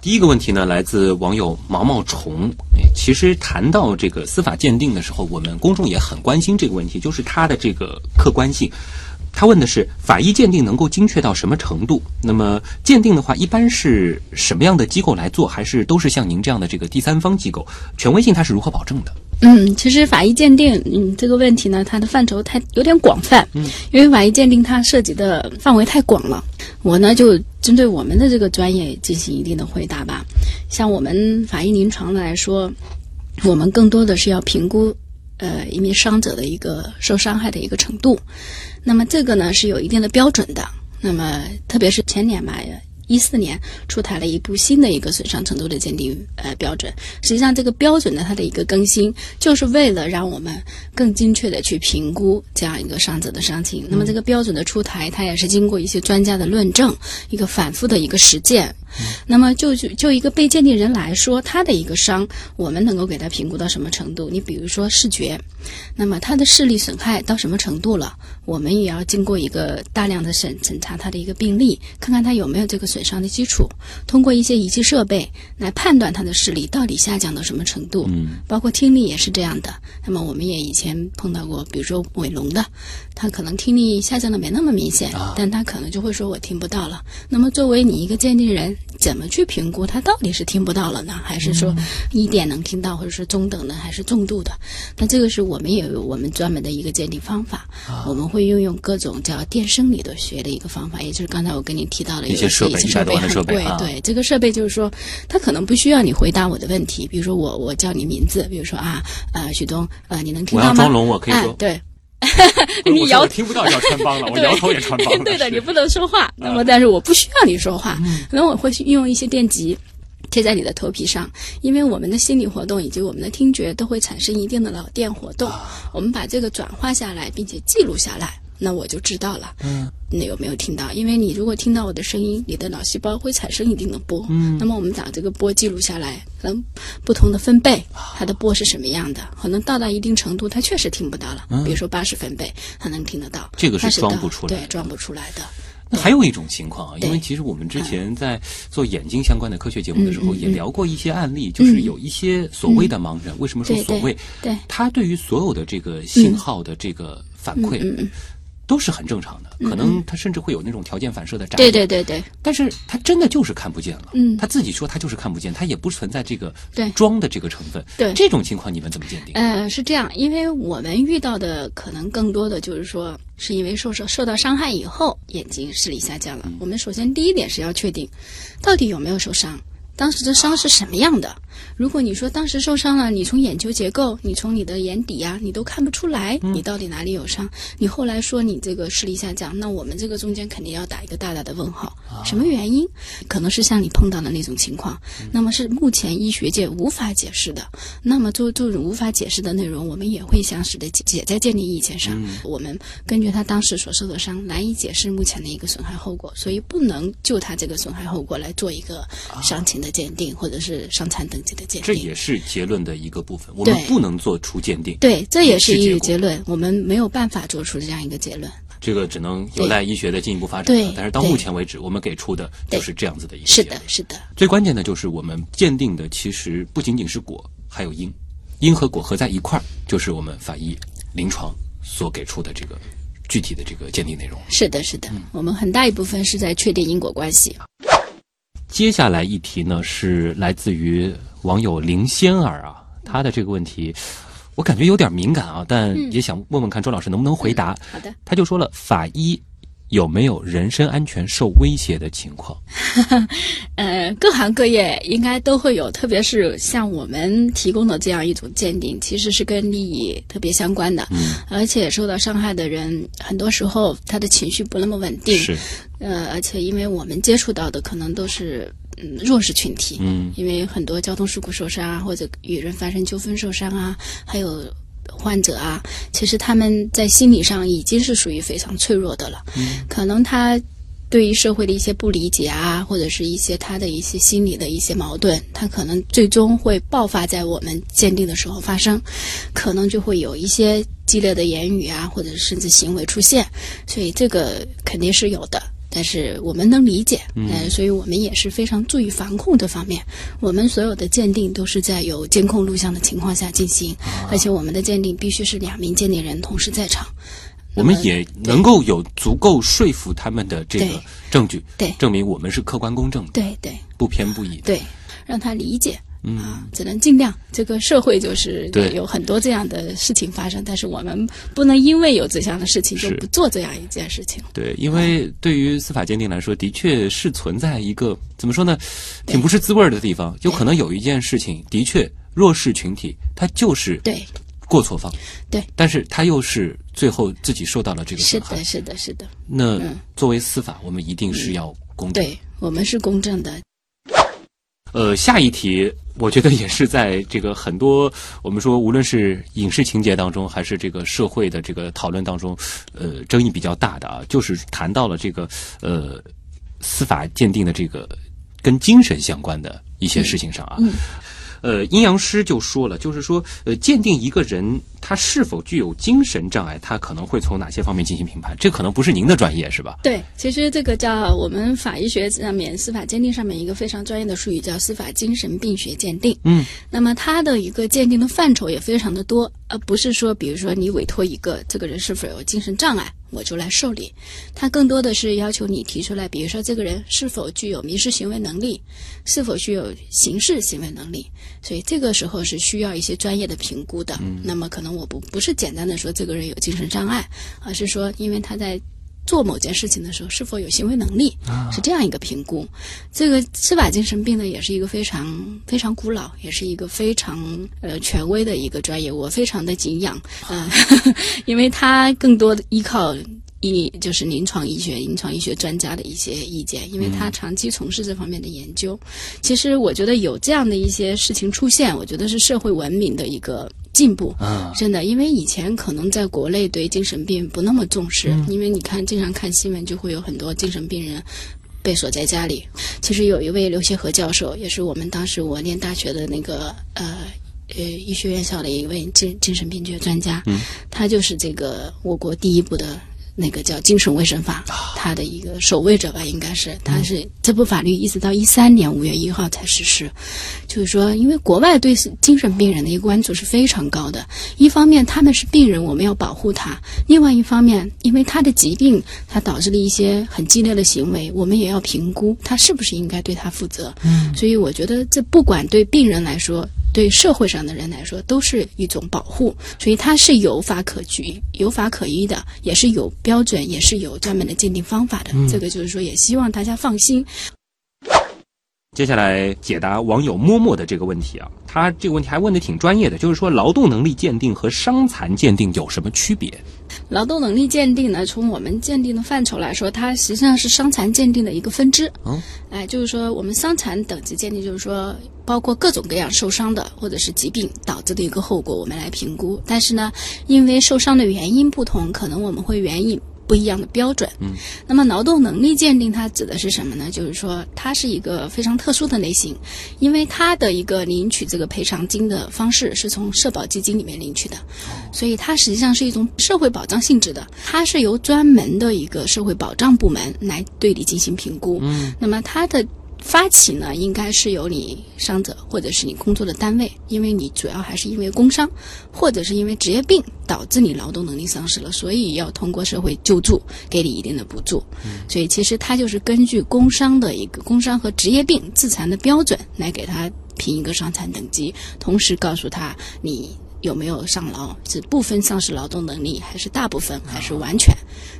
S2: 第一个问题呢，来自网友毛毛虫。其实谈到这个司法鉴定的时候，我们公众也很关心这个问题，就是它的这个客观性。他问的是法医鉴定能够精确到什么程度？那么鉴定的话，一般是什么样的机构来做？还是都是像您这样的这个第三方机构？权威性它是如何保证的？
S1: 嗯，其实法医鉴定，嗯，这个问题呢，它的范畴太有点广泛。嗯，因为法医鉴定它涉及的范围太广了。我呢就针对我们的这个专业进行一定的回答吧。像我们法医临床来说，我们更多的是要评估呃一名伤者的一个受伤害的一个程度。那么这个呢是有一定的标准的。那么特别是前年吧，一四年出台了一部新的一个损伤程度的鉴定呃标准。实际上这个标准呢，它的一个更新，就是为了让我们更精确的去评估这样一个伤者的伤情。那么这个标准的出台，它也是经过一些专家的论证，一个反复的一个实践。那么就就就一个被鉴定人来说，他的一个伤，我们能够给他评估到什么程度？你比如说视觉，那么他的视力损害到什么程度了？我们也要经过一个大量的审审查他的一个病例，看看他有没有这个损伤的基础。通过一些仪器设备来判断他的视力到底下降到什么程度。嗯，包括听力也是这样的。那么我们也以前碰到过，比如说伟聋的，他可能听力下降的没那么明显，但他可能就会说我听不到了。那么作为你一个鉴定人。怎么去评估他到底是听不到了呢，还是说一点能听到，或者是中等的，还是重度的？那这个是我们也有我们专门的一个鉴定方法，我们会运用各种叫电生理的学的一个方法，也就是刚才我跟你提到的
S2: 一些设备，
S1: 设备很贵。对，这个设备就是说，它可能不需要你回答我的问题，比如说我我叫你名字，比如说啊呃许东呃你能听到吗？
S2: 我要装聋，我可以说
S1: 对。
S2: 你摇听不到叫穿帮了，我 摇头也穿帮了。
S1: 对的，你不能说话。那么，但是我不需要你说话，可能我会运用一些电极贴在你的头皮上，因为我们的心理活动以及我们的听觉都会产生一定的脑电活动，我们把这个转化下来，并且记录下来。那我就知道了，嗯，你有没有听到？因为你如果听到我的声音，你的脑细胞会产生一定的波，嗯，那么我们把这个波记录下来，可能不同的分贝，它的波是什么样的？可能到达一定程度，它确实听不到了，比如说八十分贝，它能听得到，
S2: 这个是装不出来，
S1: 对，装不出来的。
S2: 那还有一种情况啊，因为其实我们之前在做眼睛相关的科学节目的时候，也聊过一些案例，就是有一些所谓的盲人，为什么说所谓？
S1: 对，
S2: 他对于所有的这个信号的这个反馈。都是很正常的，可能他甚至会有那种条件反射的眨。
S1: 对对对对。
S2: 但是他真的就是看不见了。嗯。他自己说他就是看不见，他也不存在这个装的这个成分。
S1: 对。
S2: 这种情况你们怎么鉴定？
S1: 呃，是这样，因为我们遇到的可能更多的就是说，是因为受受受到伤害以后，眼睛视力下降了。我们首先第一点是要确定，到底有没有受伤，当时的伤是什么样的。如果你说当时受伤了，你从眼球结构，你从你的眼底啊，你都看不出来你到底哪里有伤。你后来说你这个视力下降，那我们这个中间肯定要打一个大大的问号。什么原因？可能是像你碰到的那种情况，那么是目前医学界无法解释的。那么做这种无法解释的内容，我们也会详实的解在鉴定意见上。我们根据他当时所受的伤，难以解释目前的一个损害后果，所以不能就他这个损害后果来做一个伤情的鉴定，或者是伤残等级的鉴定。
S2: 这也是结论的一个部分，我们不能做出鉴定。
S1: 对，这也是一个结论，我们没有办法做出这样一个结论。
S2: 这个只能有赖医学的进一步发展。
S1: 对，
S2: 但是到目前为止，我们给出的就是这样子的一个
S1: 是的，是的。
S2: 最关键的就是我们鉴定的其实不仅仅是果，还有因，因和果合在一块儿，就是我们法医临床所给出的这个具体的这个鉴定内容。
S1: 是的，是的，我们很大一部分是在确定因果关系。
S2: 接下来一题呢，是来自于网友林仙儿啊，他的这个问题。我感觉有点敏感啊，但也想问问看周老师能不能回答。
S1: 好的，
S2: 他就说了，法医有没有人身安全受威胁的情况？
S1: 呃，各行各业应该都会有，特别是像我们提供的这样一种鉴定，其实是跟利益特别相关的。嗯，而且受到伤害的人，很多时候他的情绪不那么稳定。
S2: 是，
S1: 呃，而且因为我们接触到的可能都是。嗯，弱势群体，
S2: 嗯，
S1: 因为很多交通事故受伤啊，或者与人发生纠纷受伤啊，还有患者啊，其实他们在心理上已经是属于非常脆弱的了。嗯，可能他对于社会的一些不理解啊，或者是一些他的一些心理的一些矛盾，他可能最终会爆发在我们鉴定的时候发生，可能就会有一些激烈的言语啊，或者甚至行为出现，所以这个肯定是有的。但是我们能理解，嗯，所以我们也是非常注意防控这方面。我们所有的鉴定都是在有监控录像的情况下进行，而且我们的鉴定必须是两名鉴定人同时在场。
S2: 我们也能够有足够说服他们的这个证据，
S1: 对，
S2: 证明我们是客观公正的，
S1: 对对，
S2: 不偏不倚，
S1: 对，让他理解。啊，只能尽量。这个社会就是有很多这样的事情发生，但是我们不能因为有这样的事情就不做这样一件事情。
S2: 对，因为对于司法鉴定来说，的确是存在一个怎么说呢，挺不是滋味的地方。有可能有一件事情，的确弱势群体他就是
S1: 对
S2: 过错方，
S1: 对，
S2: 但是他又是最后自己受到了这个
S1: 损害。是的，是的，是的。
S2: 那作为司法，我们一定是要公正。
S1: 对我们是公正的。
S2: 呃，下一题，我觉得也是在这个很多我们说，无论是影视情节当中，还是这个社会的这个讨论当中，呃，争议比较大的啊，就是谈到了这个呃司法鉴定的这个跟精神相关的一些事情上啊。呃，阴阳师就说了，就是说，呃，鉴定一个人他是否具有精神障碍，他可能会从哪些方面进行评判？这可能不是您的专业，是吧？
S1: 对，其实这个叫我们法医学上面司法鉴定上面一个非常专业的术语叫司法精神病学鉴定。
S2: 嗯，
S1: 那么它的一个鉴定的范畴也非常的多，而不是说，比如说你委托一个这个人是否有精神障碍。我就来受理，他更多的是要求你提出来，比如说这个人是否具有民事行为能力，是否具有刑事行为能力，所以这个时候是需要一些专业的评估的。嗯那么可能我不不是简单的说这个人有精神障碍，而是说因为他在做某件事情的时候是否有行为能力，是这样一个评估。这个司法精神病呢，也是一个非常非常古老，也是一个非常呃权威的一个专业，我非常的敬仰啊，因为他更多的依靠。一就是临床医学、临床医学专家的一些意见，因为他长期从事这方面的研究。其实我觉得有这样的一些事情出现，我觉得是社会文明的一个进步。
S2: 啊，
S1: 真的，因为以前可能在国内对精神病不那么重视，因为你看经常看新闻就会有很多精神病人被锁在家里。其实有一位刘协和教授，也是我们当时我念大学的那个呃呃医学院校的一位精精神病学专家，他就是这个我国第一部的。那个叫精神卫生法，它的一个守卫者吧，应该是，它是这部法律一直到一三年五月一号才实施。就是说，因为国外对精神病人的一个关注是非常高的，一方面他们是病人，我们要保护他；另外一方面，因为他的疾病，他导致了一些很激烈的行为，我们也要评估他是不是应该对他负责。
S2: 嗯，
S1: 所以我觉得这不管对病人来说。对社会上的人来说，都是一种保护，所以它是有法可据、有法可依的，也是有标准，也是有专门的鉴定方法的。这个就是说，也希望大家放心。
S2: 接下来解答网友默默的这个问题啊，他这个问题还问的挺专业的，就是说劳动能力鉴定和伤残鉴定有什么区别？
S1: 劳动能力鉴定呢，从我们鉴定的范畴来说，它实际上是伤残鉴定的一个分支。嗯，哎，就是说我们伤残等级鉴定，就是说包括各种各样受伤的或者是疾病导致的一个后果，我们来评估。但是呢，因为受伤的原因不同，可能我们会援引。不一样的标准。嗯，那么劳动能力鉴定它指的是什么呢？就是说它是一个非常特殊的类型，因为它的一个领取这个赔偿金的方式是从社保基金里面领取的，所以它实际上是一种社会保障性质的。它是由专门的一个社会保障部门来对你进行评估。嗯，那么它的。发起呢，应该是由你伤者或者是你工作的单位，因为你主要还是因为工伤，或者是因为职业病导致你劳动能力丧失了，所以要通过社会救助给你一定的补助。所以其实它就是根据工伤的一个工伤和职业病自残的标准来给他评一个伤残等级，同时告诉他你。有没有上劳？是部分丧失劳动能力，还是大部分，还是完全？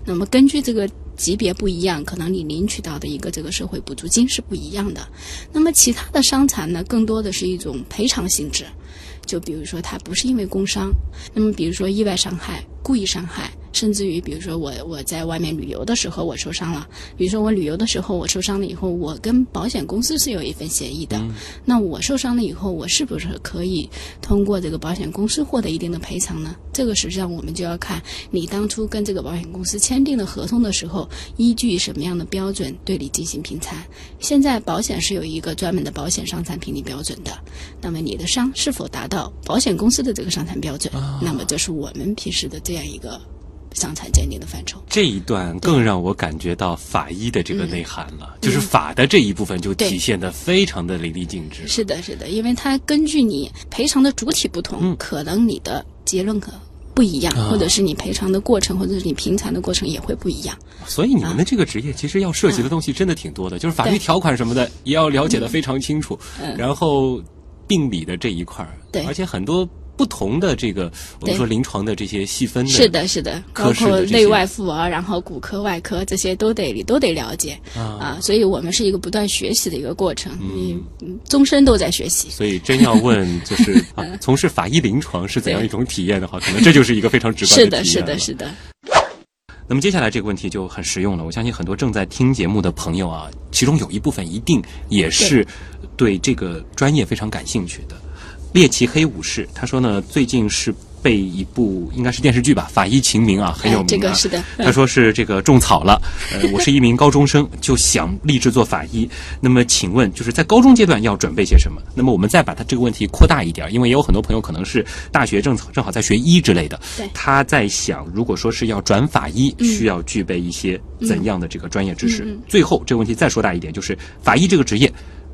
S1: 那么根据这个级别不一样，可能你领取到的一个这个社会补助金是不一样的。那么其他的伤残呢，更多的是一种赔偿性质。就比如说，他不是因为工伤，那么比如说意外伤害、故意伤害。甚至于，比如说我我在外面旅游的时候我受伤了，比如说我旅游的时候我受伤了以后，我跟保险公司是有一份协议的，那我受伤了以后，我是不是可以通过这个保险公司获得一定的赔偿呢？这个实际上我们就要看你当初跟这个保险公司签订的合同的时候，依据什么样的标准对你进行评残。现在保险是有一个专门的保险伤残评定标准的，那么你的伤是否达到保险公司的这个伤残标准？那么这是我们平时的这样一个。伤残鉴定的范畴，
S2: 这一段更让我感觉到法医的这个内涵了，就是法的这一部分就体现的非常的淋漓尽致。
S1: 是的，是的，因为它根据你赔偿的主体不同，可能你的结论可不一样，或者是你赔偿的过程，或者是你平残的过程也会不一样。
S2: 所以你们的这个职业其实要涉及的东西真的挺多的，就是法律条款什么的也要了解的非常清楚，然后病理的这一块儿，
S1: 对，
S2: 而且很多。不同的这个，我们说临床的这些细分的，
S1: 是的，是的，包括内外妇儿，然后骨科、外科这些都得你都得了解啊，所以我们是一个不断学习的一个过程，你终身都在学习。
S2: 所以真要问，就是从事法医临床是怎样一种体验的话，可能这就是一个非常直观
S1: 的体验。是的，是的，是的。
S2: 那么接下来这个问题就很实用了，我相信很多正在听节目的朋友啊，其中有一部分一定也是对这个专业非常感兴趣的。猎奇黑武士，他说呢，最近是被一部应该是电视剧吧，《法医秦明》啊，很有名啊。
S1: 这个是的。
S2: 他说是这个种草了，呃，我是一名高中生，就想立志做法医。那么，请问就是在高中阶段要准备些什么？那么我们再把他这个问题扩大一点，因为也有很多朋友可能是大学正正好在学医之类的。
S1: 对。
S2: 他在想，如果说是要转法医，需要具备一些怎样的这个专业知识？最后这个问题再说大一点，就是法医这个职业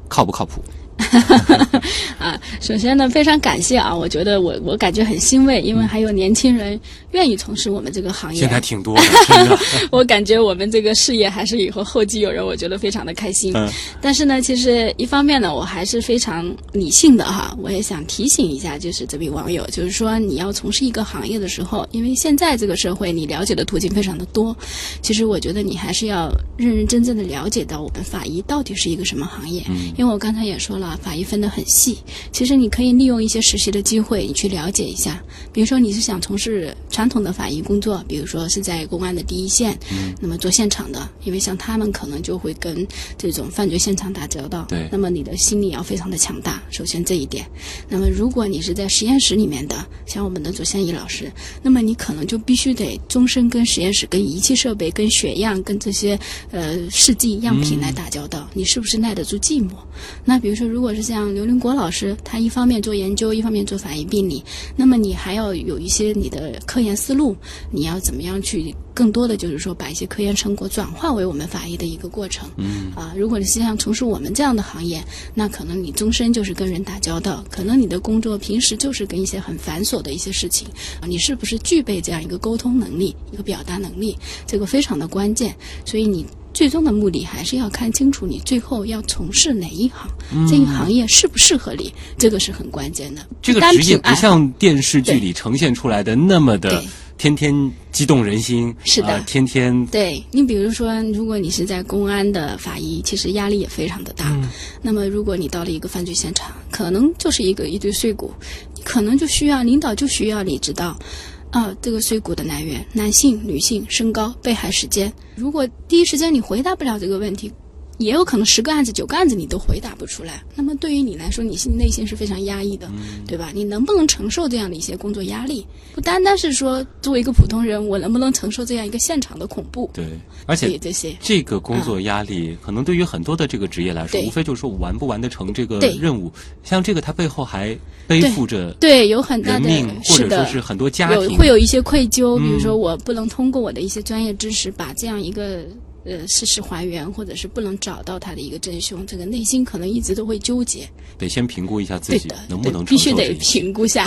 S2: 靠不靠谱？
S1: 啊，首先呢，非常感谢啊！我觉得我我感觉很欣慰，因为还有年轻人愿意从事我们这个行业。
S2: 现在挺多的，的。
S1: 我感觉我们这个事业还是以后后继有人，我觉得非常的开心。嗯。但是呢，其实一方面呢，我还是非常理性的哈。我也想提醒一下，就是这位网友，就是说你要从事一个行业的时候，因为现在这个社会你了解的途径非常的多，其实我觉得你还是要认认真真的了解到我们法医到底是一个什么行业。嗯。因为我刚才也说了。法医分得很细，其实你可以利用一些实习的机会，你去了解一下。比如说你是想从事传统的法医工作，比如说是在公安的第一线，嗯，那么做现场的，因为像他们可能就会跟这种犯罪现场打交道，
S2: 对，
S1: 那么你的心理要非常的强大。首先这一点，那么如果你是在实验室里面的，像我们的左先义老师，那么你可能就必须得终身跟实验室、跟仪器设备、跟血样、跟这些呃试剂样品来打交道，你是不是耐得住寂寞？那比如说如如果是像刘林国老师，他一方面做研究，一方面做法医病理，那么你还要有一些你的科研思路，你要怎么样去更多的就是说把一些科研成果转化为我们法医的一个过程。嗯啊，如果你希望从事我们这样的行业，那可能你终身就是跟人打交道，可能你的工作平时就是跟一些很繁琐的一些事情啊，你是不是具备这样一个沟通能力、一个表达能力，这个非常的关键。所以你。最终的目的还是要看清楚你最后要从事哪一行，这一行业适不适合你，这个是很关键的。
S2: 这个职业不像电视剧里呈现出来的那么的天天激动人心，
S1: 是的，
S2: 天天
S1: 对。你比如说，如果你是在公安的法医，其实压力也非常的大。那么，如果你到了一个犯罪现场，可能就是一个一堆碎骨，可能就需要领导就需要你知道，啊，这个碎骨的来源，男性、女性、身高、被害时间。如果第一时间你回答不了这个问题。也有可能十个案子九个案子你都回答不出来，那么对于你来说，你心内心是非常压抑的，对吧？你能不能承受这样的一些工作压力？不单单是说作为一个普通人，我能不能承受这样一个现场的恐怖？
S2: 对，而且
S1: 这些
S2: 这个工作压力，可能对于很多的这个职业来说，无非就是说完不完得成这个任务。像这个，它背后还背负着
S1: 对有很大的
S2: 或者说是很多家
S1: 庭会有一些愧疚，比如说我不能通过我的一些专业知识把这样一个。呃，事实还原，或者是不能找到他的一个真凶，这个内心可能一直都会纠结。
S2: 得先评估一下自己能不能
S1: 必须得评估下。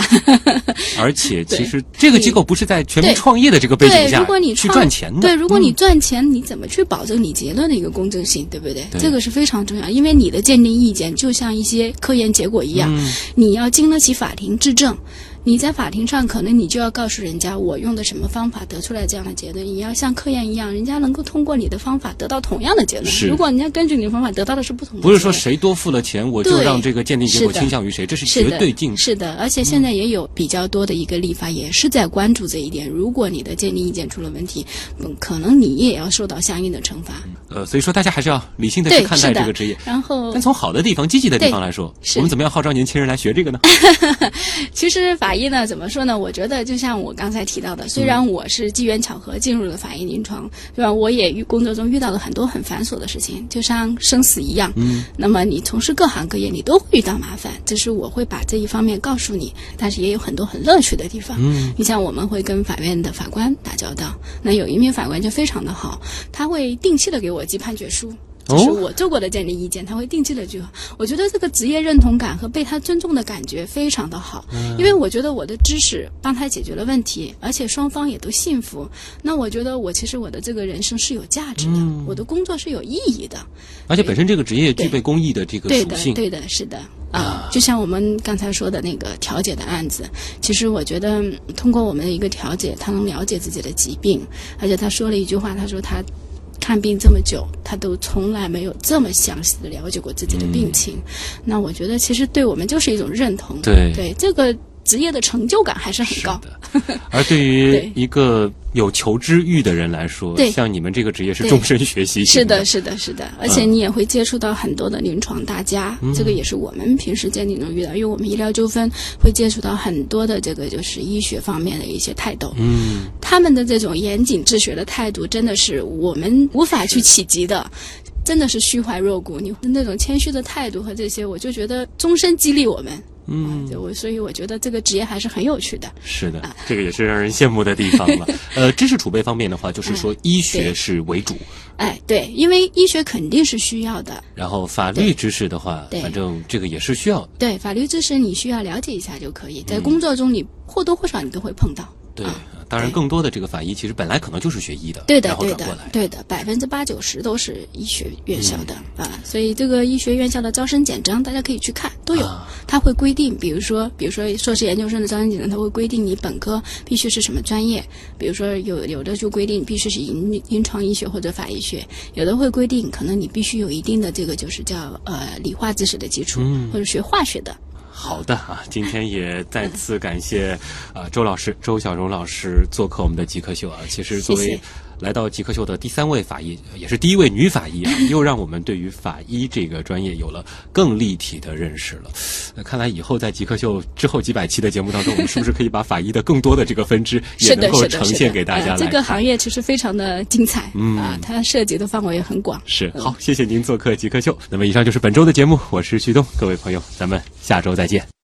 S2: 而且，其实这个机构不是在全民创业的这个背景下去赚钱的。
S1: 对，如果你赚钱，你怎么去保证你结论的一个公正性，对不对？这个是非常重要，因为你的鉴定意见就像一些科研结果一样，你要经得起法庭质证。你在法庭上，可能你就要告诉人家我用的什么方法得出来这样的结论。你要像科研一样，人家能够通过你的方法得到同样的结论。如果人家根据你的方法得到的是不同的，
S2: 不是说谁多付了钱，我就让这个鉴定结果倾向于谁，这是绝对定
S1: 是的。而且现在也有比较多的一个立法，也是在关注这一点。如果你的鉴定意见出了问题，嗯，可能你也要受到相应的惩罚。
S2: 呃，所以说大家还是要理性的去看待这个职业。
S1: 然后，
S2: 但从好的地方、积极的地方来说，我们怎么样号召年轻人来学这个呢？
S1: 其实法医呢，怎么说呢？我觉得就像我刚才提到的，虽然我是机缘巧合进入了法医临床，对吧？我也遇工作中遇到了很多很繁琐的事情，就像生死一样。嗯。那么你从事各行各业，你都会遇到麻烦，这是我会把这一方面告诉你。但是也有很多很乐趣的地方。嗯。你像我们会跟法院的法官打交道，那有一名法官就非常的好，他会定期的给我寄判决书。就是我做过的鉴定意见，他会定期的去我觉得这个职业认同感和被他尊重的感觉非常的好，因为我觉得我的知识帮他解决了问题，而且双方也都幸福。那我觉得我其实我的这个人生是有价值的，我的工作是有意义的，
S2: 而且本身这个职业具备公益的这个属性。
S1: 对的，对的，是的啊。就像我们刚才说的那个调解的案子，其实我觉得通过我们的一个调解，他能了解自己的疾病，而且他说了一句话，他说他。看病这么久，他都从来没有这么详细的了解过自己的病情。那我觉得，其实对我们就是一种认同。
S2: 对
S1: 对，这个。职业的成就感还是很高。
S2: 的，而对于 一个有求知欲的人来说，像你们这个职业是终身学习。
S1: 是的，是的，是的，而且你也会接触到很多的临床大家，这个也是我们平时鉴定中遇到，因为我们医疗纠纷会接触到很多的这个就是医学方面的一些泰斗，嗯，他们的这种严谨治学的态度，真的是我们无法去企及的，真的是虚怀若谷。你那种谦虚的态度和这些，我就觉得终身激励我们。嗯，我所以我觉得这个职业还是很有趣的。
S2: 是的，这个也是让人羡慕的地方了。呃，知识储备方面的话，就是说医学是为主。
S1: 哎，对，因为医学肯定是需要的。
S2: 然后法律知识的话，反正这个也是需要。
S1: 对，法律知识你需要了解一下就可以，在工作中你或多或少你都会碰到。
S2: 对。当然，更多的这个法医其实本来可能就是学医的，
S1: 对的，对的，对的，百分之八九十都是医学院校的啊。所以这个医学院校的招生简章大家可以去看，都有。它会规定，比如说，比如说硕士研究生的招生简章，它会规定你本科必须是什么专业。比如说有有的就规定必须是临临床医学或者法医学，有的会规定可能你必须有一定的这个就是叫呃理化知识的基础，或者学化学的。
S2: 好的啊，今天也再次感谢啊周老师周小荣老师做客我们的极客秀啊。其实作为来到极客秀的第三位法医，也是第一位女法医啊，又让我们对于法医这个专业有了更立体的认识了。那看来以后在极客秀之后几百期的节目当中，我们是不是可以把法医的更多的这个分支也能够呈现给大家？
S1: 这个行业其实非常的精彩啊，它涉及的范围也很广。
S2: 是好，谢谢您做客极客秀。那么以上就是本周的节目，我是旭东，各位朋友，咱们下周再见。